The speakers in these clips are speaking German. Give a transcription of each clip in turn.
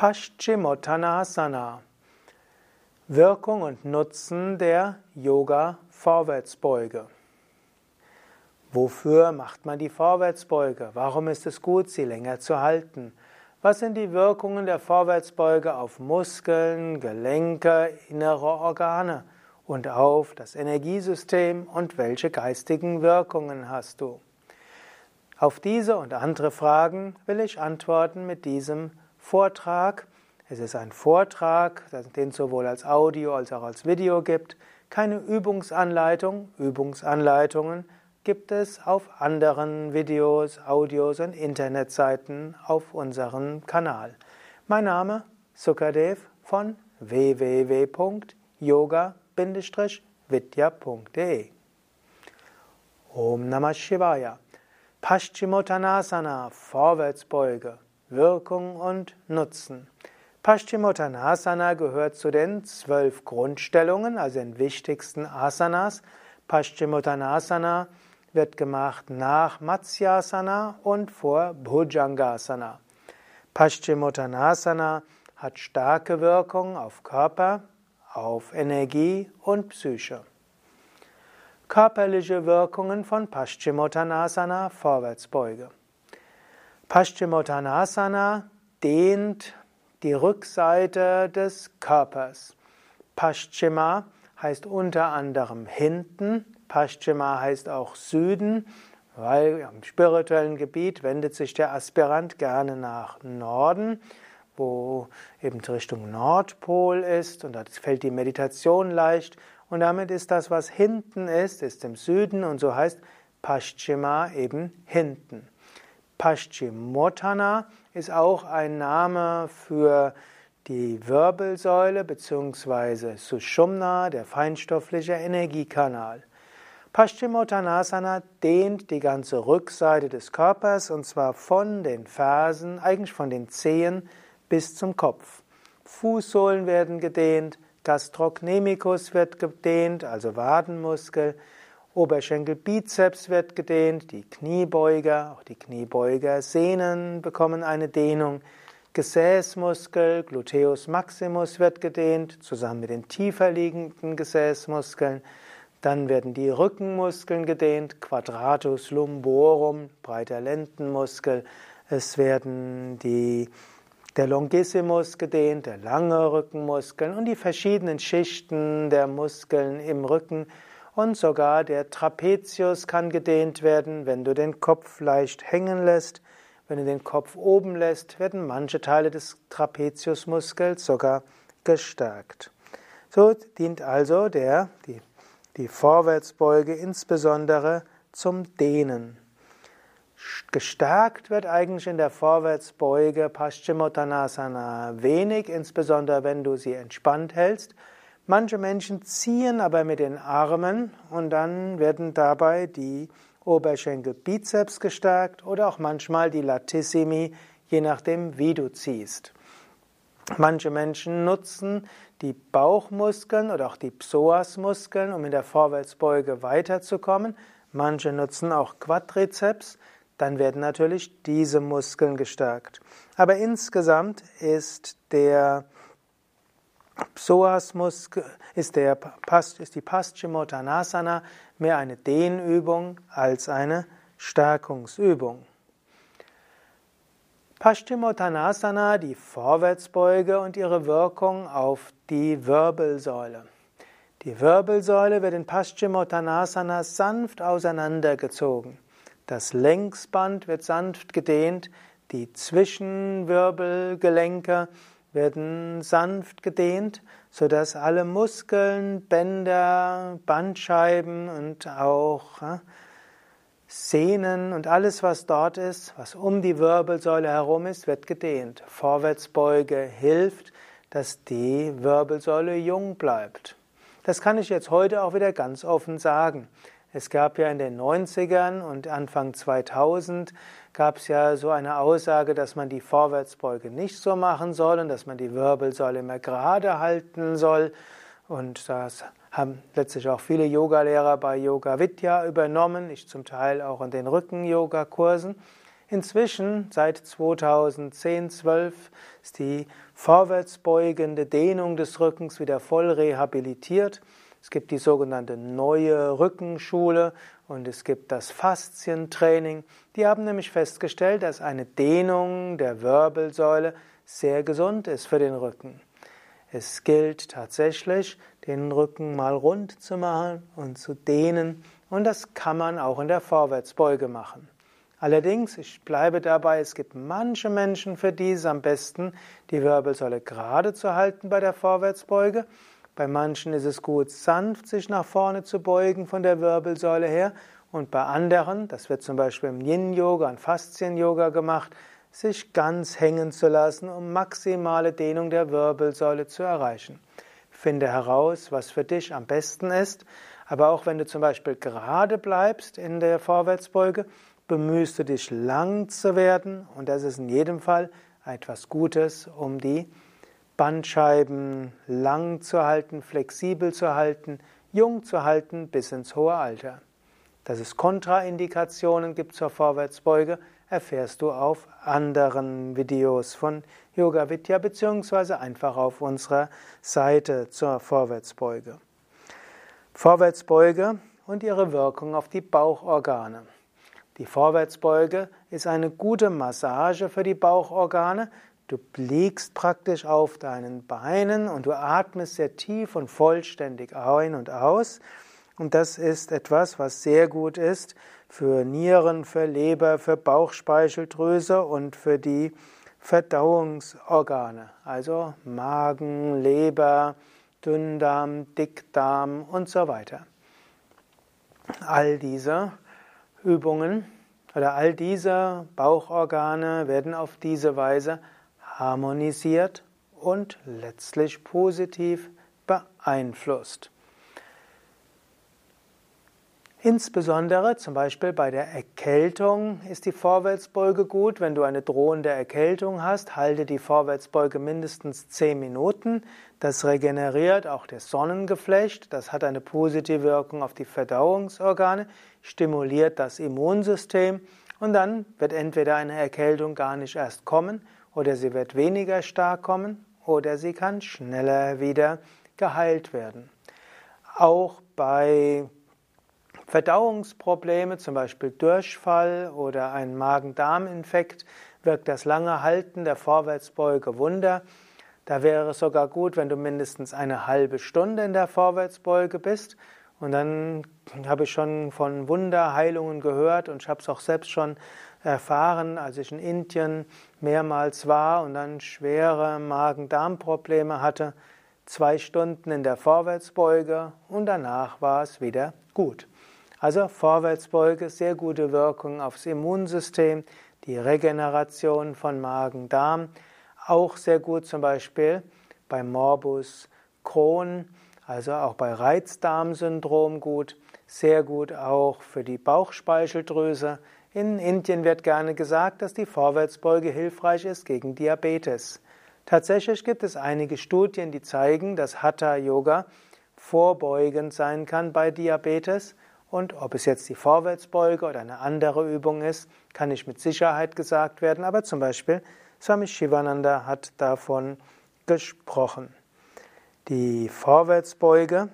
Paschimottanasana. Wirkung und Nutzen der Yoga-Vorwärtsbeuge. Wofür macht man die Vorwärtsbeuge? Warum ist es gut, sie länger zu halten? Was sind die Wirkungen der Vorwärtsbeuge auf Muskeln, Gelenke, innere Organe und auf das Energiesystem und welche geistigen Wirkungen hast du? Auf diese und andere Fragen will ich antworten mit diesem Vortrag. Es ist ein Vortrag, den es sowohl als Audio als auch als Video gibt. Keine Übungsanleitung. Übungsanleitungen gibt es auf anderen Videos, Audios und Internetseiten auf unserem Kanal. Mein Name Sukadev von www.yoga-vidya.de Om Namah Shivaya Paschimottanasana, Vorwärtsbeuge, Wirkung und Nutzen. Paschimottanasana gehört zu den zwölf Grundstellungen, also den wichtigsten Asanas. Paschimottanasana wird gemacht nach Matsyasana und vor Bhujangasana. Paschimottanasana hat starke Wirkung auf Körper, auf Energie und Psyche. Körperliche Wirkungen von Paschimottanasana, Vorwärtsbeuge. Paschimottanasana dehnt die Rückseite des Körpers. Paschima heißt unter anderem hinten, Paschima heißt auch Süden, weil am spirituellen Gebiet wendet sich der Aspirant gerne nach Norden, wo eben Richtung Nordpol ist und da fällt die Meditation leicht und damit ist das, was hinten ist, ist im Süden und so heißt Paschima eben hinten. Paschimotana ist auch ein Name für die Wirbelsäule bzw. Sushumna, der feinstoffliche Energiekanal. Paschimottanasana dehnt die ganze Rückseite des Körpers und zwar von den Fersen, eigentlich von den Zehen bis zum Kopf. Fußsohlen werden gedehnt, Gastrocnemicus wird gedehnt, also Wadenmuskel. Oberschenkel Bizeps wird gedehnt, die Kniebeuger, auch die Kniebeugersehnen bekommen eine Dehnung. Gesäßmuskel, Gluteus maximus wird gedehnt, zusammen mit den tiefer liegenden Gesäßmuskeln. Dann werden die Rückenmuskeln gedehnt, Quadratus lumborum, breiter Lendenmuskel. Es werden die der Longissimus gedehnt, der lange Rückenmuskeln und die verschiedenen Schichten der Muskeln im Rücken und sogar der Trapezius kann gedehnt werden, wenn du den Kopf leicht hängen lässt. Wenn du den Kopf oben lässt, werden manche Teile des Trapeziusmuskels sogar gestärkt. So dient also der, die, die Vorwärtsbeuge insbesondere zum Dehnen. Gestärkt wird eigentlich in der Vorwärtsbeuge Paschimottanasana wenig, insbesondere wenn du sie entspannt hältst. Manche Menschen ziehen aber mit den Armen und dann werden dabei die Oberschenkel Bizeps gestärkt oder auch manchmal die Latissimi, je nachdem wie du ziehst. Manche Menschen nutzen die Bauchmuskeln oder auch die Psoasmuskeln, um in der Vorwärtsbeuge weiterzukommen. Manche nutzen auch Quadrizeps dann werden natürlich diese Muskeln gestärkt. Aber insgesamt ist der Psoasmuskel, ist, der, ist die Paschimottanasana mehr eine Dehnübung als eine Stärkungsübung. Paschimottanasana, die Vorwärtsbeuge und ihre Wirkung auf die Wirbelsäule. Die Wirbelsäule wird in Paschimottanasana sanft auseinandergezogen. Das Längsband wird sanft gedehnt, die Zwischenwirbelgelenke werden sanft gedehnt, sodass alle Muskeln, Bänder, Bandscheiben und auch Sehnen und alles, was dort ist, was um die Wirbelsäule herum ist, wird gedehnt. Vorwärtsbeuge hilft, dass die Wirbelsäule jung bleibt. Das kann ich jetzt heute auch wieder ganz offen sagen. Es gab ja in den 90ern und Anfang 2000 gab es ja so eine Aussage, dass man die Vorwärtsbeuge nicht so machen soll und dass man die Wirbelsäule immer gerade halten soll. Und das haben letztlich auch viele Yogalehrer bei Yoga Vidya übernommen, ich zum Teil auch in den Rücken-Yoga-Kursen. Inzwischen, seit 2010, 12, ist die vorwärtsbeugende Dehnung des Rückens wieder voll rehabilitiert. Es gibt die sogenannte neue Rückenschule und es gibt das Faszientraining. Die haben nämlich festgestellt, dass eine Dehnung der Wirbelsäule sehr gesund ist für den Rücken. Es gilt tatsächlich, den Rücken mal rund zu machen und zu dehnen und das kann man auch in der Vorwärtsbeuge machen. Allerdings, ich bleibe dabei, es gibt manche Menschen, für die es am besten, die Wirbelsäule gerade zu halten bei der Vorwärtsbeuge. Bei manchen ist es gut, sanft sich nach vorne zu beugen von der Wirbelsäule her. Und bei anderen, das wird zum Beispiel im Yin-Yoga und Faszien-Yoga gemacht, sich ganz hängen zu lassen, um maximale Dehnung der Wirbelsäule zu erreichen. Finde heraus, was für dich am besten ist. Aber auch wenn du zum Beispiel gerade bleibst in der Vorwärtsbeuge, bemühst du dich lang zu werden. Und das ist in jedem Fall etwas Gutes, um die Bandscheiben lang zu halten, flexibel zu halten, jung zu halten bis ins hohe Alter. Dass es Kontraindikationen gibt zur Vorwärtsbeuge, erfährst du auf anderen Videos von Yoga Vidya beziehungsweise einfach auf unserer Seite zur Vorwärtsbeuge. Vorwärtsbeuge und ihre Wirkung auf die Bauchorgane. Die Vorwärtsbeuge ist eine gute Massage für die Bauchorgane, Du liegst praktisch auf deinen Beinen und du atmest sehr tief und vollständig ein und aus. Und das ist etwas, was sehr gut ist für Nieren, für Leber, für Bauchspeicheldrüse und für die Verdauungsorgane, also Magen, Leber, Dünndarm, Dickdarm und so weiter. All diese Übungen oder all diese Bauchorgane werden auf diese Weise harmonisiert und letztlich positiv beeinflusst. Insbesondere zum Beispiel bei der Erkältung ist die Vorwärtsbeuge gut. Wenn du eine drohende Erkältung hast, halte die Vorwärtsbeuge mindestens 10 Minuten. Das regeneriert auch das Sonnengeflecht. Das hat eine positive Wirkung auf die Verdauungsorgane, stimuliert das Immunsystem und dann wird entweder eine Erkältung gar nicht erst kommen oder sie wird weniger stark kommen oder sie kann schneller wieder geheilt werden. Auch bei Verdauungsprobleme, zum Beispiel Durchfall oder ein Magen-Darm-Infekt, wirkt das lange Halten der Vorwärtsbeuge Wunder. Da wäre es sogar gut, wenn du mindestens eine halbe Stunde in der Vorwärtsbeuge bist. Und dann habe ich schon von Wunderheilungen gehört und ich habe es auch selbst schon erfahren, als ich in Indien mehrmals war und dann schwere Magen-Darm-Probleme hatte. Zwei Stunden in der Vorwärtsbeuge und danach war es wieder gut. Also Vorwärtsbeuge, sehr gute Wirkung aufs Immunsystem, die Regeneration von Magen-Darm, auch sehr gut zum Beispiel bei Morbus Crohn, also auch bei Reizdarmsyndrom gut, sehr gut auch für die Bauchspeicheldrüse, in Indien wird gerne gesagt, dass die Vorwärtsbeuge hilfreich ist gegen Diabetes. Tatsächlich gibt es einige Studien, die zeigen, dass Hatha Yoga vorbeugend sein kann bei Diabetes. Und ob es jetzt die Vorwärtsbeuge oder eine andere Übung ist, kann nicht mit Sicherheit gesagt werden. Aber zum Beispiel Swami Shivananda hat davon gesprochen. Die Vorwärtsbeuge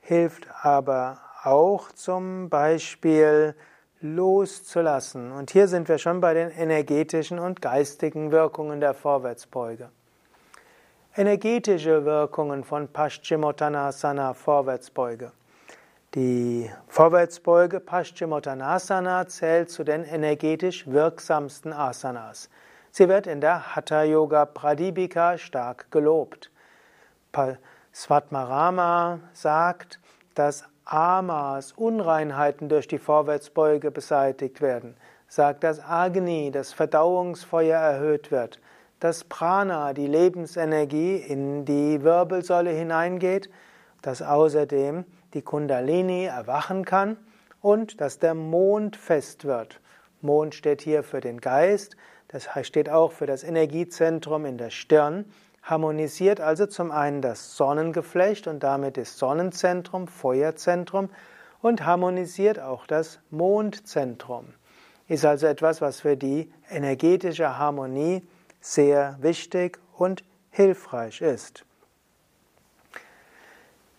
hilft aber auch zum Beispiel loszulassen. Und hier sind wir schon bei den energetischen und geistigen Wirkungen der Vorwärtsbeuge. Energetische Wirkungen von Paschimottanasana Vorwärtsbeuge. Die Vorwärtsbeuge Paschimottanasana zählt zu den energetisch wirksamsten Asanas. Sie wird in der Hatha Yoga Pradipika stark gelobt. Svatmarama sagt, dass Amas, Unreinheiten durch die Vorwärtsbeuge beseitigt werden. Sagt, dass Agni, das Verdauungsfeuer erhöht wird, dass Prana, die Lebensenergie, in die Wirbelsäule hineingeht, dass außerdem die Kundalini erwachen kann und dass der Mond fest wird. Mond steht hier für den Geist, das steht auch für das Energiezentrum in der Stirn harmonisiert also zum einen das Sonnengeflecht und damit das Sonnenzentrum, Feuerzentrum und harmonisiert auch das Mondzentrum. ist also etwas, was für die energetische Harmonie sehr wichtig und hilfreich ist.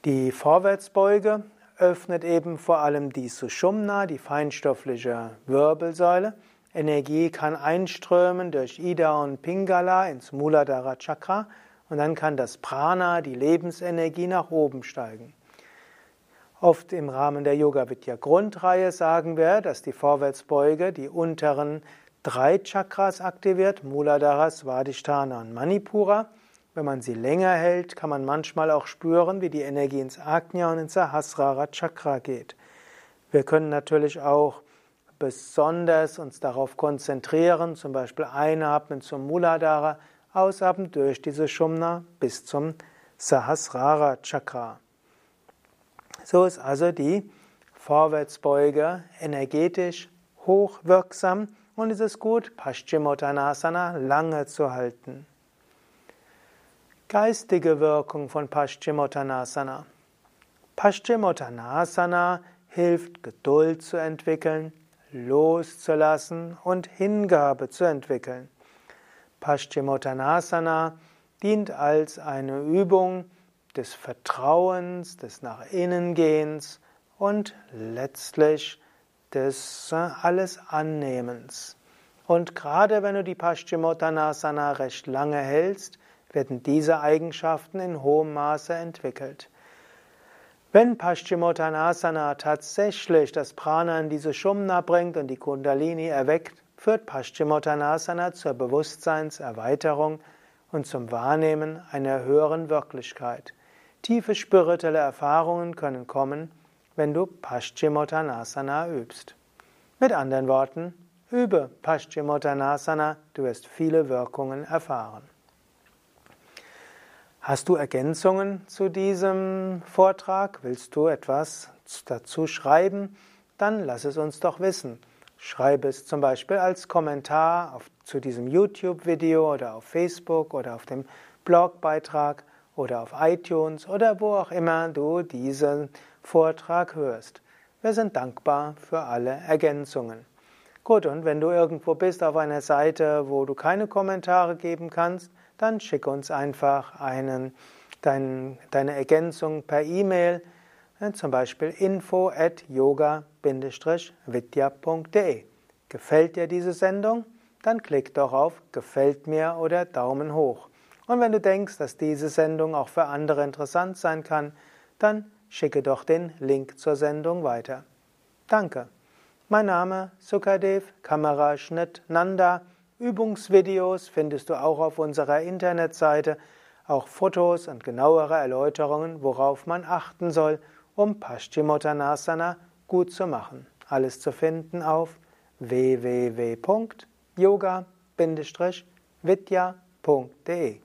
Die Vorwärtsbeuge öffnet eben vor allem die Sushumna, die feinstoffliche Wirbelsäule. Energie kann einströmen durch Ida und Pingala ins Muladhara Chakra und dann kann das Prana, die Lebensenergie, nach oben steigen. Oft im Rahmen der Yoga Vidya Grundreihe sagen wir, dass die Vorwärtsbeuge die unteren drei Chakras aktiviert, Muladhara, Svadhisthana und Manipura. Wenn man sie länger hält, kann man manchmal auch spüren, wie die Energie ins Agnya und ins Sahasrara Chakra geht. Wir können natürlich auch besonders uns darauf konzentrieren, zum Beispiel einatmen zum Muladhara, ausatmen durch diese Shumna bis zum Sahasrara Chakra. So ist also die Vorwärtsbeuge energetisch hochwirksam und es ist gut, Paschimottanasana lange zu halten. Geistige Wirkung von Paschimottanasana. Paschimottanasana hilft, Geduld zu entwickeln, loszulassen und Hingabe zu entwickeln. Paschimottanasana dient als eine Übung des Vertrauens, des Nach Innengehens und letztlich des äh, alles Annehmens. Und gerade wenn du die Paschimottanasana recht lange hältst, werden diese Eigenschaften in hohem Maße entwickelt. Wenn Paschimottanasana tatsächlich das Prana in diese Shumna bringt und die Kundalini erweckt, führt Paschimottanasana zur Bewusstseinserweiterung und zum Wahrnehmen einer höheren Wirklichkeit. Tiefe spirituelle Erfahrungen können kommen, wenn du Paschimottanasana übst. Mit anderen Worten, übe Paschimottanasana, du wirst viele Wirkungen erfahren. Hast du Ergänzungen zu diesem Vortrag? Willst du etwas dazu schreiben? Dann lass es uns doch wissen. Schreibe es zum Beispiel als Kommentar auf, zu diesem YouTube-Video oder auf Facebook oder auf dem Blogbeitrag oder auf iTunes oder wo auch immer du diesen Vortrag hörst. Wir sind dankbar für alle Ergänzungen. Gut, und wenn du irgendwo bist auf einer Seite, wo du keine Kommentare geben kannst, dann schick uns einfach einen, dein, deine Ergänzung per E-Mail, zum Beispiel info at yoga-vidya.de. Gefällt dir diese Sendung? Dann klick doch auf Gefällt mir oder Daumen hoch. Und wenn du denkst, dass diese Sendung auch für andere interessant sein kann, dann schicke doch den Link zur Sendung weiter. Danke. Mein Name Sukadev, Kameraschnitt Nanda. Übungsvideos findest du auch auf unserer Internetseite, auch Fotos und genauere Erläuterungen, worauf man achten soll, um Paschimottanasana gut zu machen. Alles zu finden auf www.yoga-vidya.de